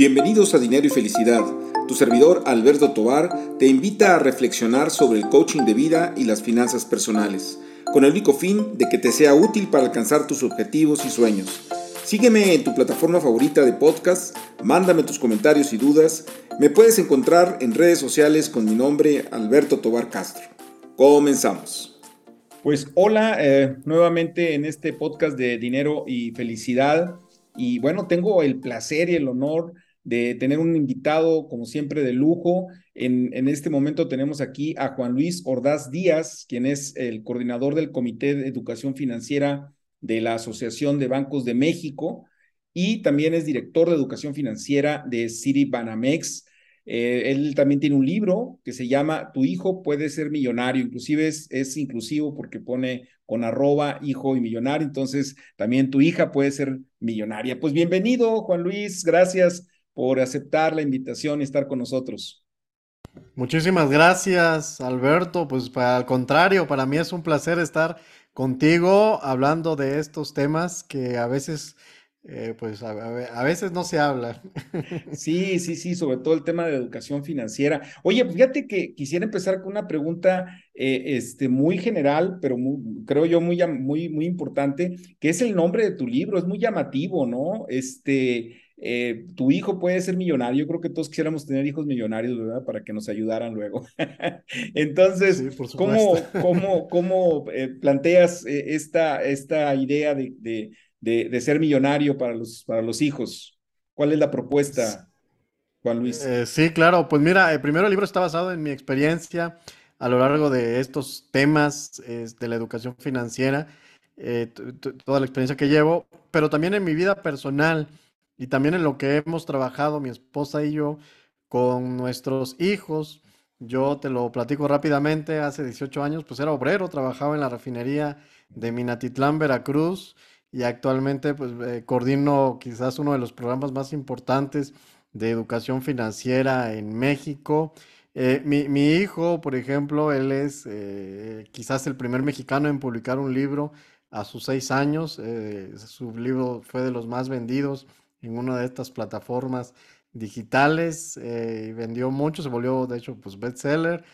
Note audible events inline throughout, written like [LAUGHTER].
Bienvenidos a Dinero y Felicidad. Tu servidor Alberto Tobar te invita a reflexionar sobre el coaching de vida y las finanzas personales, con el único fin de que te sea útil para alcanzar tus objetivos y sueños. Sígueme en tu plataforma favorita de podcast, mándame tus comentarios y dudas. Me puedes encontrar en redes sociales con mi nombre Alberto Tobar Castro. Comenzamos. Pues hola, eh, nuevamente en este podcast de Dinero y Felicidad. Y bueno, tengo el placer y el honor de tener un invitado, como siempre, de lujo. En, en, este momento tenemos aquí a Juan Luis Ordaz Díaz, quien es el coordinador del Comité de Educación Financiera de la Asociación de Bancos de México y también es director de Educación Financiera de City Banamex. Eh, él también tiene un libro que se llama Tu hijo puede ser millonario, inclusive es, es inclusivo porque pone con arroba hijo y millonario, entonces también tu hija puede ser millonaria. Pues bienvenido, Juan Luis, gracias por aceptar la invitación y estar con nosotros. Muchísimas gracias, Alberto. Pues para, al contrario, para mí es un placer estar contigo hablando de estos temas que a veces, eh, pues a, veces no se habla. [LAUGHS] Sí, sí, sí, sobre todo el tema de educación financiera. Oye, fíjate que quisiera empezar con una pregunta eh, este, muy general, pero creo yo muy, muy, muy importante, que es el nombre de tu libro, es muy llamativo, ¿no? Este, eh, tu hijo puede ser millonario. Yo creo que todos quisiéramos tener hijos millonarios, ¿verdad? Para que nos ayudaran luego. [LAUGHS] Entonces, ¿cómo, [LAUGHS] cómo, cómo eh, planteas eh, esta, esta idea de, de, de, ser millonario para los, para los hijos? ¿Cuál es la propuesta, Juan Luis? sí, claro. Pues mira, primero el libro está basado en mi experiencia a lo largo de estos temas de la educación financiera, toda la experiencia que llevo, pero también en mi vida personal y también en lo que hemos trabajado mi esposa y yo con nuestros hijos. Yo te lo platico rápidamente, hace 18 años pues era obrero, trabajaba en la refinería de Minatitlán, Veracruz y actualmente pues eh, coordino quizás uno de los programas más importantes de educación financiera en México. Eh, mi, hijo, por ejemplo, él es eh, quizás el primer mexicano en publicar un libro a sus seis años. su libro fue de los más vendidos en una de estas plataformas digitales, eh, vendió mucho, se volvió de hecho pues bestseller.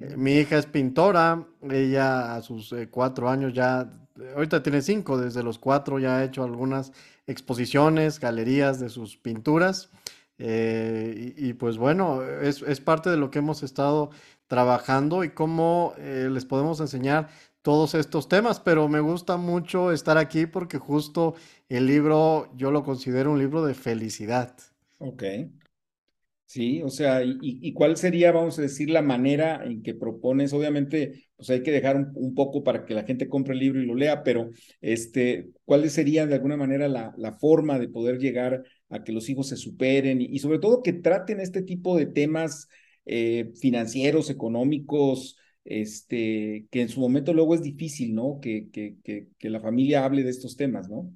Eh, mi hija es pintora, ella a sus eh, cuatro años ya, ahorita tiene cinco, desde los cuatro ya ha hecho algunas exposiciones, galerías de sus pinturas. Y, pues bueno, es, es, parte de lo que hemos estado trabajando y cómo les podemos enseñar todos estos temas, pero me gusta mucho estar aquí porque justo el libro yo lo considero un libro de felicidad. Ok. Sí, o sea, y, cuál sería, vamos a decir, la manera en que propones? Obviamente, pues hay que dejar un, poco para que la gente compre el libro y lo lea, pero este, ¿cuál sería de alguna manera la, la forma de poder llegar a que los hijos se superen y, sobre todo que traten este tipo de temas eh, financieros, económicos, este, que en su momento luego es difícil, ¿no? Que, que, que, la familia hable de estos temas, ¿no?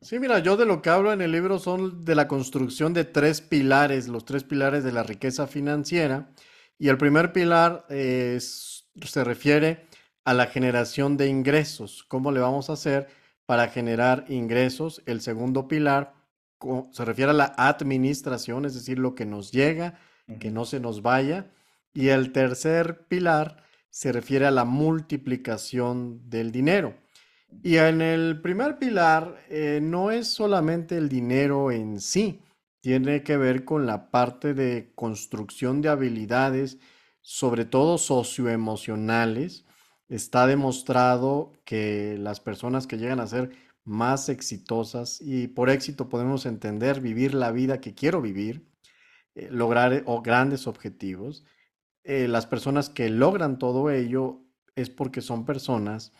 Sí, mira, yo de lo que hablo en el libro son de la construcción de tres pilares, los tres pilares de la riqueza financiera. Y el primer pilar se refiere a la generación de ingresos, cómo le vamos a hacer para generar ingresos. El segundo pilar se refiere a la administración, es decir, lo que nos llega, que no se nos vaya. Y el tercer pilar se refiere a la multiplicación del dinero. Y en el primer pilar eh, no es solamente el dinero en sí, tiene que ver con la parte de construcción de habilidades, sobre todo socioemocionales. Está demostrado que las personas que llegan a ser más exitosas, y por éxito podemos entender vivir la vida que quiero vivir, eh, lograr grandes objetivos, eh, las personas que logran todo ello es porque son personas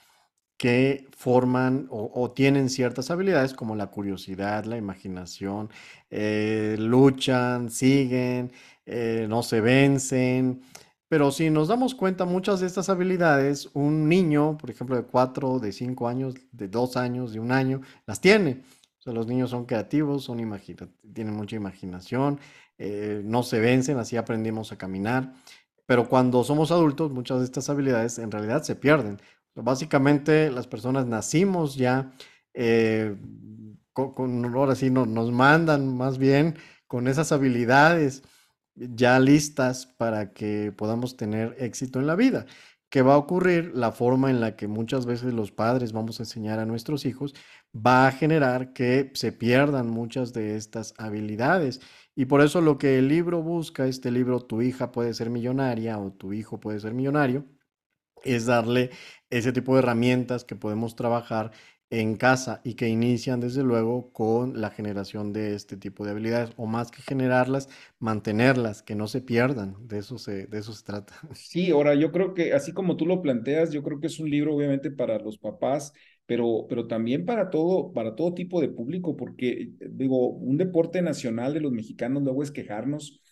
que forman o, tienen ciertas habilidades como la curiosidad, la imaginación, eh, luchan, siguen, eh, no se vencen. Pero si nos damos cuenta, muchas de estas habilidades, un niño, por ejemplo, de cuatro, de cinco años, de dos años, de un año, las tiene. Los niños son creativos, son tienen mucha imaginación, no se vencen, así aprendimos a caminar. Pero cuando somos adultos, muchas de estas habilidades en realidad se pierden. Básicamente las personas nacimos ya eh, con, ahora sí nos mandan más bien con esas habilidades ya listas para que podamos tener éxito en la vida. ¿Qué va a ocurrir? La forma en la que muchas veces los padres vamos a enseñar a nuestros hijos va a generar que se pierdan muchas de estas habilidades. Y por eso lo que el libro busca, este libro, tu hija puede ser millonaria o tu hijo puede ser millonario, es darle ese tipo de herramientas que podemos trabajar en casa y que inician desde luego con la generación de este tipo de habilidades o más que generarlas, mantenerlas, que no se pierdan, de eso se, de eso se trata. Sí, ahora yo creo que así como tú lo planteas, yo creo que es un libro obviamente para los papás, pero, pero también para todo, para todo tipo de público, porque digo, un deporte nacional de los mexicanos luego es quejarnos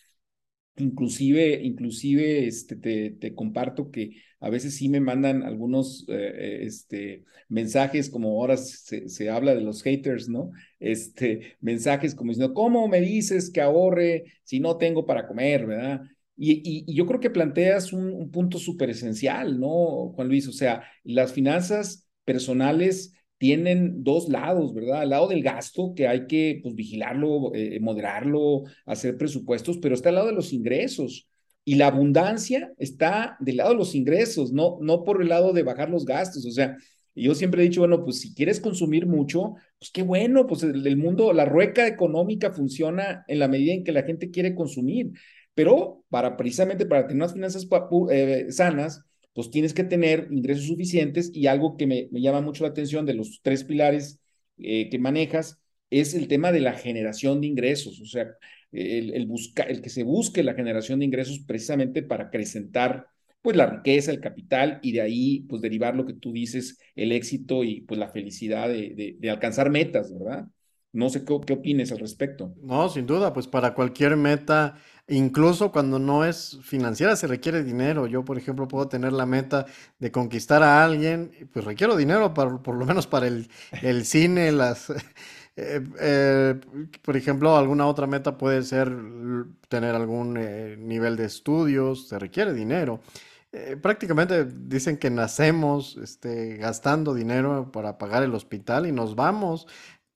Inclusive, inclusive este, te, te, comparto que a veces sí me mandan algunos eh, eh, este, mensajes, como ahora se, se, habla de los haters, ¿no? Este, mensajes como diciendo, ¿cómo me dices que ahorre si no tengo para comer, verdad? Y, y, yo creo que planteas un, un punto súper esencial, ¿no, Juan Luis? O sea, las finanzas personales tienen dos lados, ¿verdad? Al lado del gasto, que hay que pues, vigilarlo, eh, moderarlo, hacer presupuestos, pero está al lado de los ingresos. Y la abundancia está del lado de los ingresos, no, no por el lado de bajar los gastos. O sea, yo siempre he dicho, bueno, pues si quieres consumir mucho, pues qué bueno, pues el, el mundo, la rueca económica funciona en la medida en que la gente quiere consumir. Pero para precisamente para tener unas finanzas eh, sanas, pues tienes que tener ingresos suficientes y algo que me, llama mucho la atención de los tres pilares eh, que manejas es el tema de la generación de ingresos, o sea, el, el, que se busque la generación de ingresos precisamente para acrecentar pues la riqueza, el capital y de ahí pues derivar lo que tú dices, el éxito y pues la felicidad de, de, alcanzar metas, ¿verdad? No sé qué, qué opines al respecto. No, sin duda, pues para cualquier meta Incluso cuando no es financiera se requiere dinero. Yo, por ejemplo, puedo tener la meta de conquistar a alguien, pues requiero dinero para, por lo menos para el, cine, las... [LAUGHS] Eh, eh, por ejemplo, alguna otra meta puede ser tener algún eh, nivel de estudios, se requiere dinero. prácticamente dicen que nacemos este, gastando dinero para pagar el hospital y nos vamos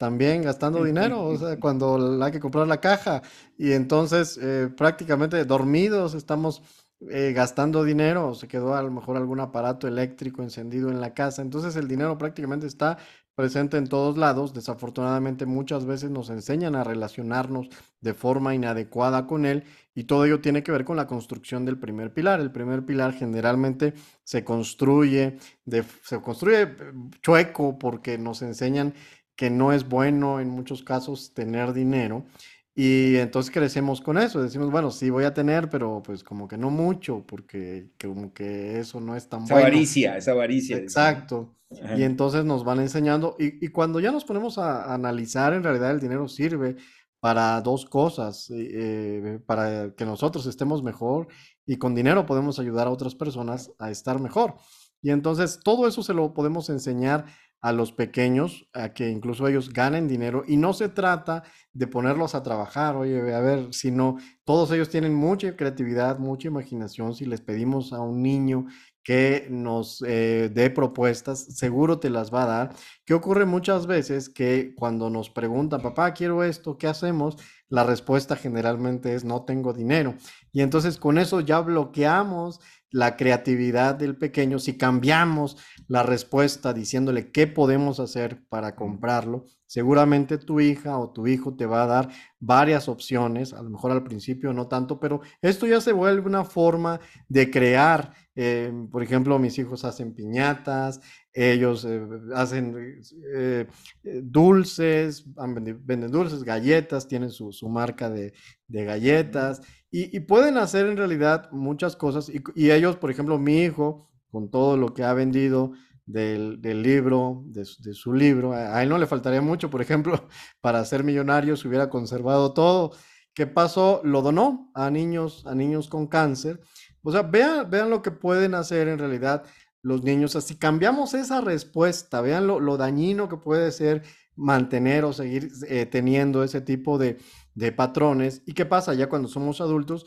también gastando dinero, o sea, cuando hay que comprar la caja. Y entonces eh, prácticamente dormidos estamos eh, gastando dinero, se quedó a lo mejor algún aparato eléctrico encendido en la casa, entonces el dinero prácticamente está presente en todos lados, desafortunadamente muchas veces nos enseñan a relacionarnos de forma inadecuada con él y todo ello tiene que ver con la construcción del primer pilar. El primer pilar generalmente se construye, de, se construye eh, chueco porque nos enseñan que no es bueno en muchos casos tener dinero. Y entonces crecemos con eso, decimos, bueno, sí voy a tener, pero pues como que no mucho, porque como que eso no es tan esa avaricia, esa avaricia. Exacto. Y entonces nos van enseñando, y, cuando ya nos ponemos a, analizar, en realidad el dinero sirve para dos cosas, eh, para que nosotros estemos mejor y con dinero podemos ayudar a otras personas a estar mejor. Y entonces todo eso se lo podemos enseñar a los pequeños a que incluso ellos ganen dinero y no se trata de ponerlos a trabajar, oye, a ver, sino todos ellos tienen mucha creatividad, mucha imaginación, si les pedimos a un niño que nos eh, dé propuestas, seguro te las va a dar. ¿Qué ocurre muchas veces? Que cuando nos preguntan, papá, quiero esto, ¿qué hacemos? La respuesta generalmente es no tengo dinero. Y entonces con eso ya bloqueamos la creatividad del pequeño, si cambiamos la respuesta diciéndole qué podemos hacer para comprarlo, seguramente tu hija o tu hijo te va a dar varias opciones, a lo mejor al principio no tanto, pero esto ya se vuelve una forma de crear. Eh, por ejemplo, mis hijos hacen piñatas, ellos eh, hacen eh, dulces, venden dulces, galletas, tienen su, marca de, de galletas. Y, pueden hacer en realidad muchas cosas. Y, ellos, por ejemplo, mi hijo, con todo lo que ha vendido del, libro, de, su libro, a, él no le faltaría mucho, por ejemplo, [LAUGHS] para ser millonario, si hubiera conservado todo. ¿Qué pasó? Lo donó a niños, a niños con cáncer. O sea, vean, vean lo que pueden hacer en realidad los niños. Así cambiamos esa respuesta, vean lo, dañino que puede ser mantener o seguir eh, teniendo ese tipo de, de patrones. ¿Y qué pasa ya cuando somos adultos?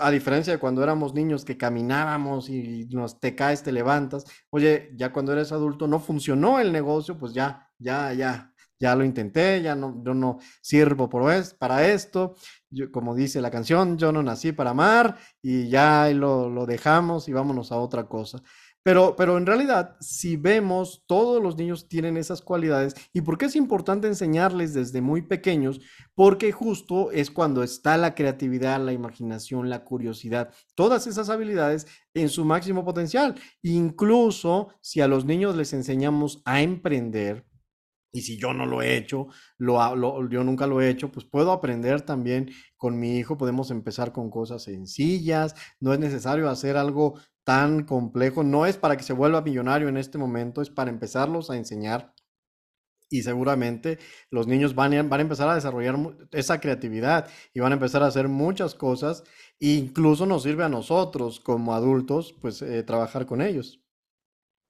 A diferencia de cuando éramos niños que caminábamos y nos te caes, te levantas. Oye, ya cuando eres adulto no funcionó el negocio, pues ya, ya, ya, ya lo intenté, ya no, yo no sirvo por para esto, como dice la canción, yo no nací para amar y ya lo, lo dejamos y vámonos a otra cosa. Pero, pero en realidad, si vemos, todos los niños tienen esas cualidades. ¿Y por qué es importante enseñarles desde muy pequeños? Porque justo es cuando está la creatividad, la imaginación, la curiosidad, todas esas habilidades en su máximo potencial. Incluso si a los niños les enseñamos a emprender, y si yo no lo he hecho, lo, yo nunca lo he hecho, pues puedo aprender también con mi hijo. Podemos empezar con cosas sencillas. No es necesario hacer algo tan complejo. No es para que se vuelva millonario en este momento, es para empezarlos a enseñar. Y seguramente los niños van a, van a empezar a desarrollar esa creatividad y van a empezar a hacer muchas cosas. E incluso nos sirve a nosotros como adultos, pues, eh, trabajar con ellos.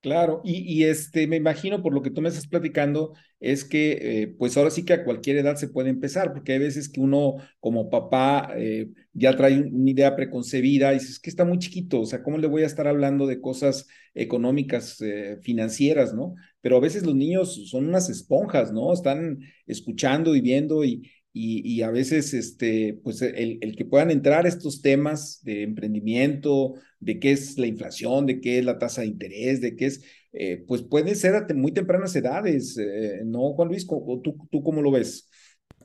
Claro, y, este, me imagino por lo que tú me estás platicando, es que eh, pues ahora sí que a cualquier edad se puede empezar, porque hay veces que uno como papá eh, ya trae una idea preconcebida y dices que está muy chiquito, o sea, ¿cómo le voy a estar hablando de cosas económicas, eh, financieras, ¿no? Pero a veces los niños son unas esponjas, ¿no? Están escuchando y viendo y, y, a veces este, pues el, el, que puedan entrar estos temas de emprendimiento, de qué es la inflación, de qué es la tasa de interés, de qué es, eh, pues puede ser a muy tempranas edades, eh, ¿no, Juan Luis? ¿Tú, ¿Tú cómo lo ves?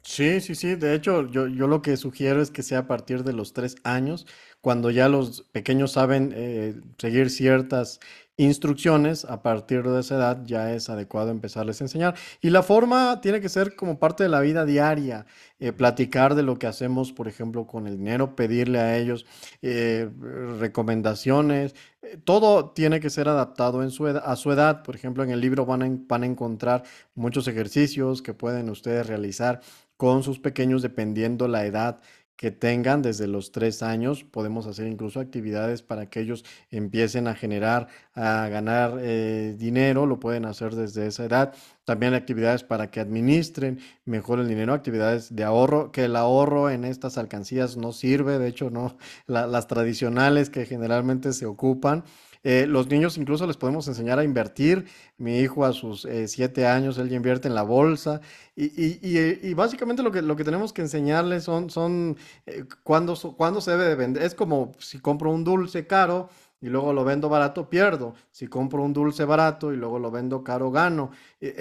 Sí, sí, sí. De hecho, yo, yo lo que sugiero es que sea a partir de los tres años, cuando ya los pequeños saben eh, seguir ciertas instrucciones, a partir de esa edad ya es adecuado empezarles a enseñar. Y la forma tiene que ser como parte de la vida diaria, eh, platicar de lo que hacemos, por ejemplo, con el dinero, pedirle a ellos eh, recomendaciones. Eh, todo tiene que ser adaptado en su a su edad. Por ejemplo, en el libro van a, van a encontrar muchos ejercicios que pueden ustedes realizar con sus pequeños dependiendo la edad que tengan desde los tres años. Podemos hacer incluso actividades para que ellos empiecen a generar, a ganar eh, dinero, lo pueden hacer desde esa edad. También actividades para que administren mejor el dinero, actividades de ahorro, que el ahorro en estas alcancías no sirve, de hecho, no, las tradicionales que generalmente se ocupan. Eh, los niños incluso les podemos enseñar a invertir. Mi hijo a sus eh, siete años, él ya invierte en la bolsa. Y, básicamente lo que, lo que tenemos que enseñarles son, son eh, cuándo, se debe de vender. Es como si compro un dulce caro y luego lo vendo barato, pierdo. Si compro un dulce barato y luego lo vendo caro, gano.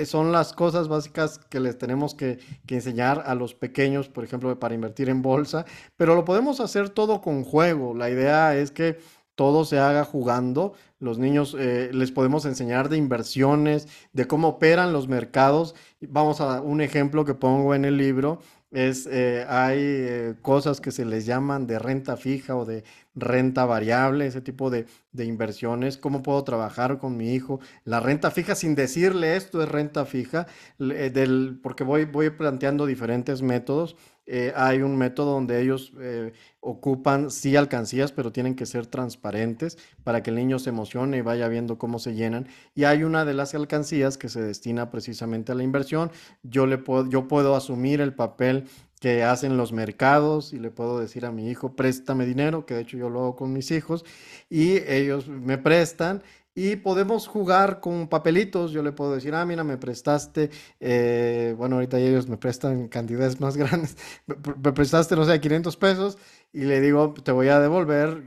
son las cosas básicas que les tenemos que, que, enseñar a los pequeños, por ejemplo, para invertir en bolsa, pero lo podemos hacer todo con juego. La idea es que todo se haga jugando. Los niños eh, les podemos enseñar de inversiones, de cómo operan los mercados. Vamos a un ejemplo que pongo en el libro. Es, eh, hay eh, cosas que se les llaman de renta fija o de renta variable, ese tipo de, de, inversiones. ¿Cómo puedo trabajar con mi hijo? La renta fija sin decirle esto es renta fija, del, porque voy, voy planteando diferentes métodos. Eh, hay un método donde ellos eh, ocupan sí alcancías, pero tienen que ser transparentes para que el niño se emocione y vaya viendo cómo se llenan. Y hay una de las alcancías que se destina precisamente a la inversión. Yo, le puedo, yo puedo asumir el papel que hacen los mercados y le puedo decir a mi hijo, préstame dinero, que de hecho yo lo hago con mis hijos, y ellos me prestan y podemos jugar con papelitos. Yo le puedo decir, ah, mira, me prestaste, eh, bueno, ahorita ellos me prestan cantidades más [LAUGHS] grandes, me prestaste, no sé, 500 pesos y le digo, te voy a devolver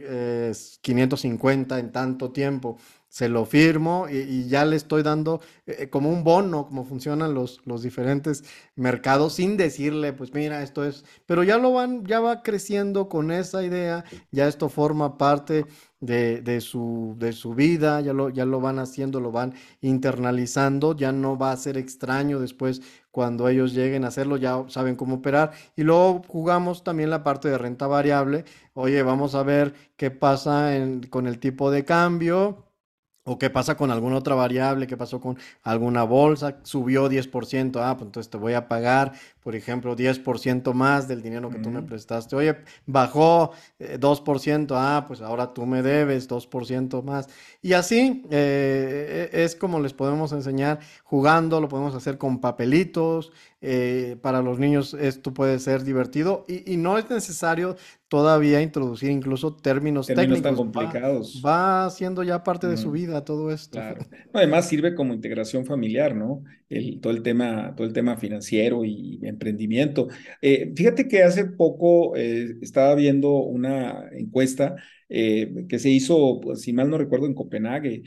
550 en tanto tiempo. Se lo firmo y, ya le estoy dando eh, como un bono, como funcionan los, los diferentes mercados, sin decirle, pues mira, esto es, pero ya lo van, ya va creciendo con esa idea, ya esto forma parte de, su, de su vida, ya lo, ya lo van haciendo, lo van internalizando, ya no va a ser extraño después cuando ellos lleguen a hacerlo, ya saben cómo operar. Y luego jugamos también la parte de renta variable. Oye, vamos a ver qué pasa con el tipo de cambio ¿O qué pasa con alguna otra variable? ¿Qué pasó con alguna bolsa? Subió 10%. Ah, pues entonces te voy a pagar, por ejemplo, 10% más del dinero que tú me prestaste. Oye, bajó 2%. Eh, ah, pues ahora tú me debes 2% más. Y así eh, e, es como les podemos enseñar jugando, lo podemos hacer con papelitos. Eh, para los niños esto puede ser divertido y, y no es necesario todavía introducir incluso términos, términos técnicos. tan complicados. Va, siendo ya parte de su vida todo esto. Además sirve como integración familiar, ¿no? El, todo, el tema, todo el tema financiero y emprendimiento. Eh, fíjate que hace poco eh, estaba viendo una encuesta eh, que se hizo, pues, si mal no recuerdo, en Copenhague,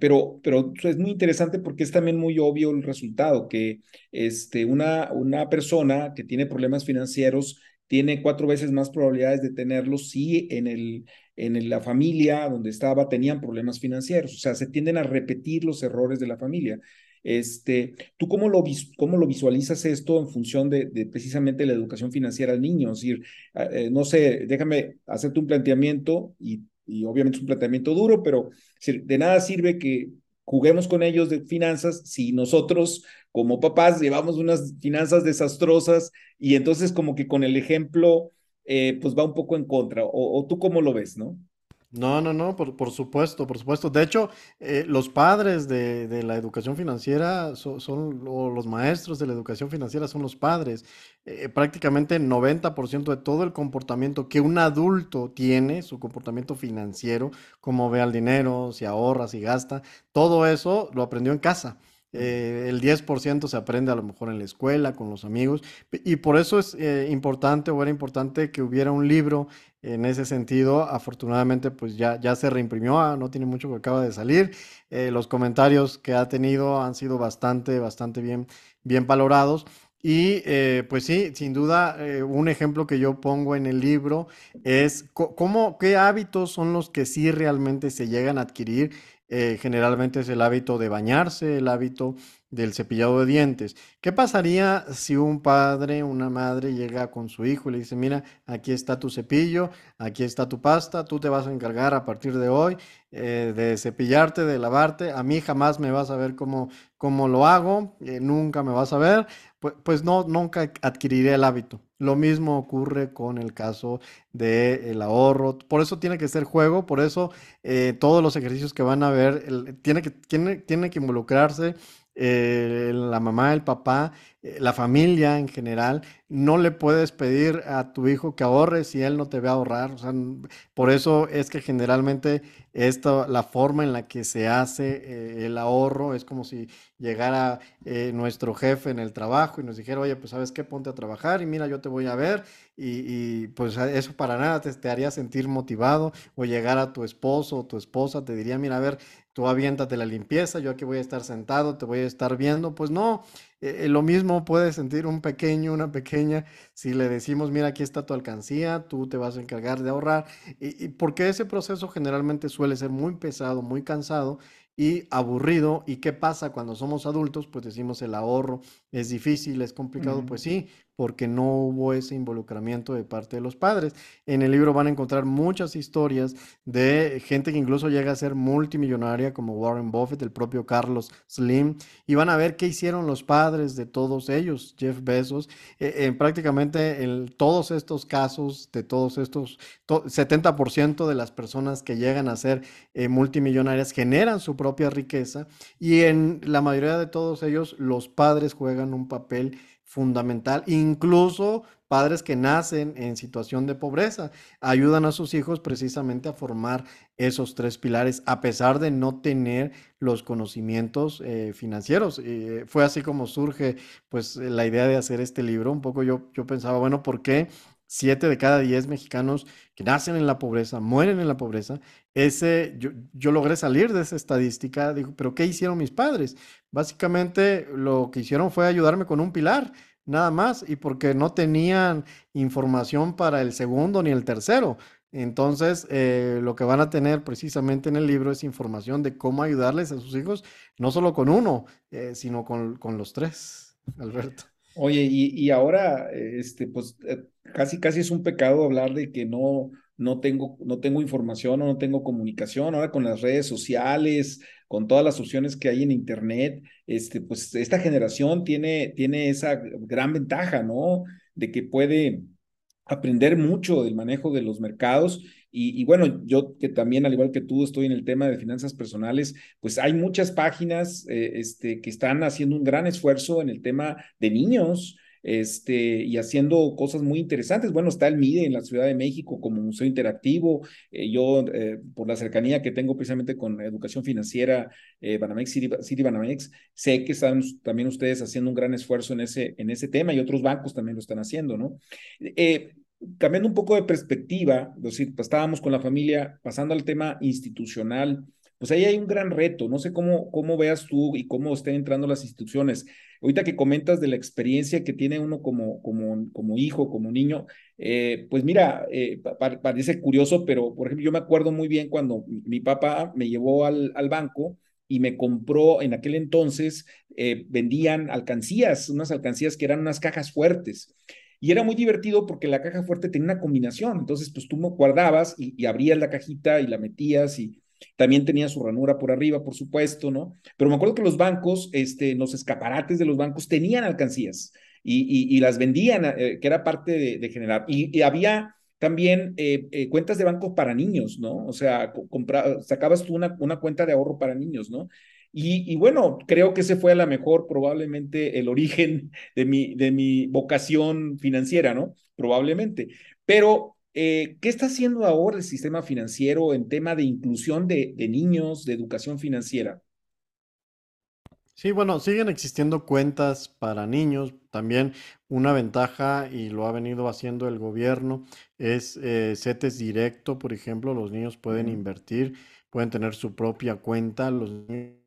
pero, pero es muy interesante porque es también muy obvio el resultado, que este, una, una persona que tiene problemas financieros tiene cuatro veces más probabilidades de tenerlos si en, el, en la familia donde estaba tenían problemas financieros. O sea, se tienden a repetir los errores de la familia. Este, ¿Tú cómo lo, cómo lo visualizas esto en función de, precisamente la educación financiera al niño? Es decir, ah, eh, no sé, déjame hacerte un planteamiento y, obviamente es un planteamiento duro, pero de nada sirve que juguemos con ellos de finanzas si nosotros como papás llevamos unas finanzas desastrosas y entonces como que con el ejemplo eh, pues va un poco en contra. O, tú cómo lo ves, ¿no? No, no, no, por, por supuesto, por supuesto. De hecho, eh, los padres de, de, la educación financiera son, son, o los maestros de la educación financiera son los padres. Eh, prácticamente 90% de todo el comportamiento que un adulto tiene, su comportamiento financiero, cómo ve al dinero, si ahorra, si gasta, todo eso lo aprendió en casa. Eh, el 10% se aprende a lo mejor en la escuela, con los amigos, y por eso es eh, importante o era importante que hubiera un libro en ese sentido. Afortunadamente, pues ya, ya se reimprimió, ah, no tiene mucho que acaba de salir. Eh, los comentarios que ha tenido han sido bastante, bastante bien, bien valorados. Y pues sí, sin duda, un ejemplo que yo pongo en el libro es cómo, qué hábitos son los que sí realmente se llegan a adquirir eh, generalmente es el hábito de bañarse, el hábito del cepillado de dientes. ¿Qué pasaría si un padre, una madre llega con su hijo y le dice, mira, aquí está tu cepillo, aquí está tu pasta, tú te vas a encargar a partir de hoy eh, de cepillarte, de lavarte, a mí jamás me vas a ver cómo, cómo lo hago, eh, nunca me vas a ver, pues, pues, no, nunca adquiriré el hábito. Lo mismo ocurre con el caso del ahorro. Por eso tiene que ser juego, por eso eh, todos los ejercicios que van a ver, tiene, que, tiene, tiene que involucrarse eh, la mamá, el papá, eh, la familia en general, no le puedes pedir a tu hijo que ahorre si él no te ve ahorrar. O sea, por eso es que generalmente esta, la forma en la que se hace eh, el ahorro es como si llegara nuestro jefe en el trabajo y nos dijera, oye, pues sabes qué, ponte a trabajar y mira, yo te voy a ver y, pues eso para nada te, te, haría sentir motivado o llegar a tu esposo o tu esposa te diría, mira, a ver, tú aviéntate la limpieza, yo aquí voy a estar sentado, te voy a estar viendo. Pues no, eh, eh, lo mismo puede sentir un pequeño, una pequeña, si le decimos, mira, aquí está tu alcancía, tú te vas a encargar de ahorrar. Y, y porque ese proceso generalmente suele ser muy pesado, muy cansado y aburrido. ¿Y qué pasa cuando somos adultos? Pues decimos el ahorro es difícil, es complicado. Pues sí, porque no hubo ese involucramiento de parte de los padres. En el libro van a encontrar muchas historias de gente que incluso llega a ser multimillonaria, como Warren Buffett, el propio Carlos Slim, y van a ver qué hicieron los padres de todos ellos, Jeff Bezos. Eh, prácticamente en todos estos casos, de todos estos, 70% de las personas que llegan a ser eh, multimillonarias generan su propia riqueza y en la mayoría de todos ellos los padres juegan un papel fundamental, incluso padres que nacen en situación de pobreza, ayudan a sus hijos precisamente a formar esos tres pilares, a pesar de no tener los conocimientos eh, financieros. Eh, fue así como surge pues la idea de hacer este libro. Un poco yo, yo pensaba, bueno, ¿por qué? Siete de cada diez mexicanos que nacen en la pobreza, mueren en la pobreza. Ese, yo, yo logré salir de esa estadística, digo, pero ¿qué hicieron mis padres? Básicamente lo que hicieron fue ayudarme con un pilar, nada más, y porque no tenían información para el segundo ni el tercero. Entonces, eh, lo que van a tener precisamente en el libro es información de cómo ayudarles a sus hijos, no solo con uno, eh, sino con, con, los tres, Alberto. Oye, y, y ahora, este, pues eh, casi, casi es un pecado hablar de que no, no tengo, no tengo información o no tengo comunicación. Ahora con las redes sociales, con todas las opciones que hay en Internet, este, pues esta generación tiene, tiene esa gran ventaja, ¿no? De que puede aprender mucho del manejo de los mercados. Y, bueno, yo que también, al igual que tú, estoy en el tema de finanzas personales, pues hay muchas páginas eh, este, que están haciendo un gran esfuerzo en el tema de niños. Este, y haciendo cosas muy interesantes. Bueno, está el MIDE en la Ciudad de México como museo interactivo. Eh, yo, eh, por la cercanía que tengo precisamente con educación financiera, Banamex, City, Banamex, sé que están también ustedes haciendo un gran esfuerzo en ese, en ese tema y otros bancos también lo están haciendo, ¿no? cambiando un poco de perspectiva, es pues, estábamos con la familia, pasando al tema institucional, pues ahí hay un gran reto. No sé cómo, cómo veas tú y cómo estén entrando las instituciones. Ahorita que comentas de la experiencia que tiene uno como, como, como hijo, como niño, eh, pues mira, eh, parece curioso, pero por ejemplo, yo me acuerdo muy bien cuando mi papá me llevó al, al banco y me compró en aquel entonces, eh, vendían alcancías, unas alcancías que eran unas cajas fuertes. Y era muy divertido porque la caja fuerte tenía una combinación. Entonces, pues tú guardabas y, y abrías la cajita y la metías y, también tenía su ranura por arriba, por supuesto, ¿no? Pero me acuerdo que los bancos, este, los escaparates de los bancos tenían alcancías y, y, las vendían, eh, que era parte de, generar. Y, había también eh, eh, cuentas de banco para niños, ¿no? O sea, sacabas tú una, una cuenta de ahorro para niños, ¿no? Y, y, bueno, creo que ese fue a lo mejor probablemente el origen de mi, de mi vocación financiera, ¿no? Probablemente. Pero eh, ¿Qué está haciendo ahora el sistema financiero en tema de inclusión de, niños, de educación financiera? Sí, bueno, siguen existiendo cuentas para niños. También una ventaja, y lo ha venido haciendo el gobierno, es eh, CETES directo, por ejemplo, los niños pueden invertir, pueden tener su propia cuenta, los niños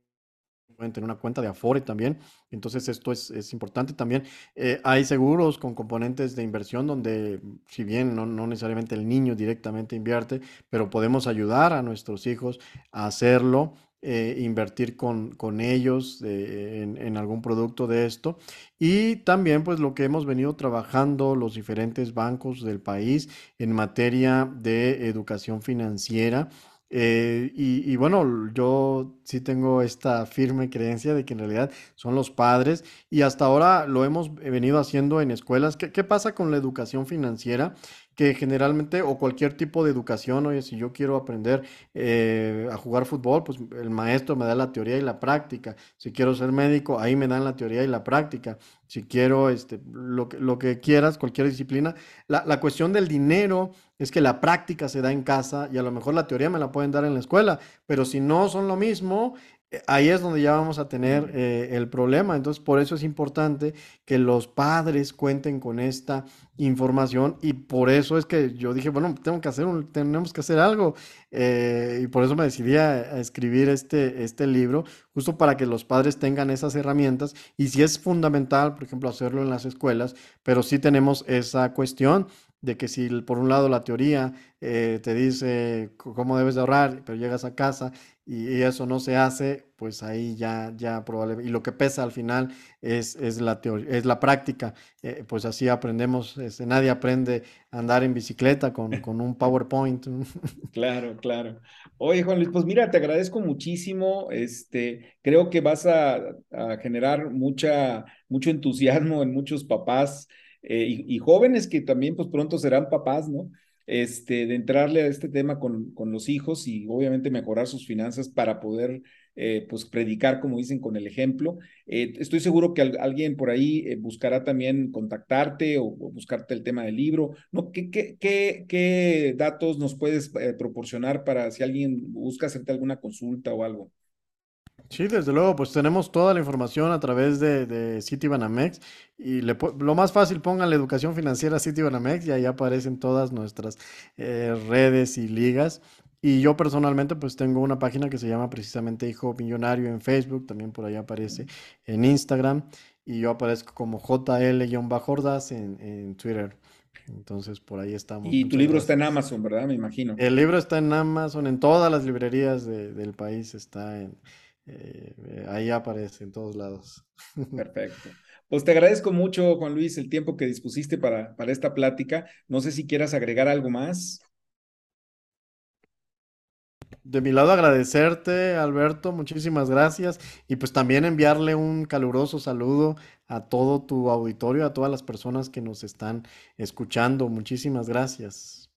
pueden tener una cuenta de Afore también. Entonces esto es, importante también. Eh, hay seguros con componentes de inversión donde, si bien no, necesariamente el niño directamente invierte, pero podemos ayudar a nuestros hijos a hacerlo. Eh, invertir con, con ellos eh, en, algún producto de esto. Y también pues lo que hemos venido trabajando los diferentes bancos del país en materia de educación financiera. Eh, y, bueno, yo sí tengo esta firme creencia de que en realidad son los padres y hasta ahora lo hemos venido haciendo en escuelas. ¿Qué, qué pasa con la educación financiera? Que generalmente, o cualquier tipo de educación, oye, si yo quiero aprender eh, a jugar fútbol, pues el maestro me da la teoría y la práctica. Si quiero ser médico, ahí me dan la teoría y la práctica. Si quiero este, lo, que, lo que quieras, cualquier disciplina. La, la cuestión del dinero es que la práctica se da en casa y a lo mejor la teoría me la pueden dar en la escuela, pero si no son lo mismo, ahí es donde ya vamos a tener eh, el problema. Entonces, por eso es importante que los padres cuenten con esta información y por eso es que yo dije, bueno, tengo que hacer tenemos que hacer algo. Eh, y por eso me decidí a, escribir este, este libro, justo para que los padres tengan esas herramientas. Y si es fundamental, por ejemplo, hacerlo en las escuelas, pero sí tenemos esa cuestión de que si por un lado la teoría te dice cómo debes de ahorrar, pero llegas a casa y, eso no se hace, pues ahí ya, ya probablemente, y lo que pesa al final es, es la teoría, es la práctica, eh, pues así aprendemos, este, nadie aprende a andar en bicicleta con, con un PowerPoint. [LAUGHS] Claro, claro. Oye, Juan Luis, pues mira, te agradezco muchísimo, este, creo que vas a, a generar mucha, mucho entusiasmo en muchos papás eh, y, jóvenes que también pues pronto serán papás, ¿no? este, de entrarle a este tema con, con los hijos y obviamente mejorar sus finanzas para poder eh, pues predicar, como dicen, con el ejemplo. Eh, estoy seguro que alguien por ahí buscará también contactarte o, buscarte el tema del libro. ¿no? ¿Qué, qué, qué, qué datos nos puedes proporcionar para si alguien busca hacerte alguna consulta o algo? Sí, desde luego, pues tenemos toda la información a través de, de Citibanamex y le, lo más fácil, pongan la educación financiera Citibanamex y ahí aparecen todas nuestras eh, redes y ligas. Y yo personalmente pues tengo una página que se llama precisamente Hijo Millonario en Facebook, también por ahí aparece en Instagram y yo aparezco como JL-Jordas en, en Twitter. Entonces por ahí estamos. Y tu libro está en Amazon, ¿verdad? Me imagino. El libro está en Amazon, en todas las librerías del país está en, eh, ahí aparece en todos lados. [LAUGHS] Perfecto. Pues te agradezco mucho, Juan Luis, el tiempo que dispusiste para, para esta plática. No sé si quieras agregar algo más. De mi lado agradecerte, Alberto, muchísimas gracias. Y pues también enviarle un caluroso saludo a todo tu auditorio, a todas las personas que nos están escuchando. Muchísimas gracias.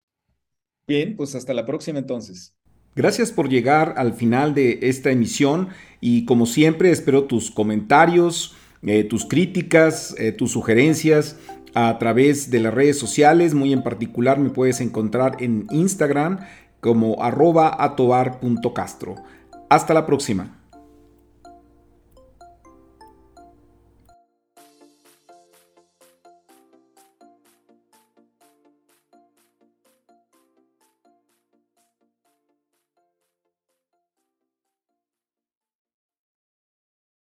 Bien, pues hasta la próxima entonces. Gracias por llegar al final de esta emisión y como siempre espero tus comentarios eh, tus críticas, eh, tus sugerencias a través de las redes sociales. Muy en particular me puedes encontrar en Instagram como arroba atobar.castro. Hasta la próxima.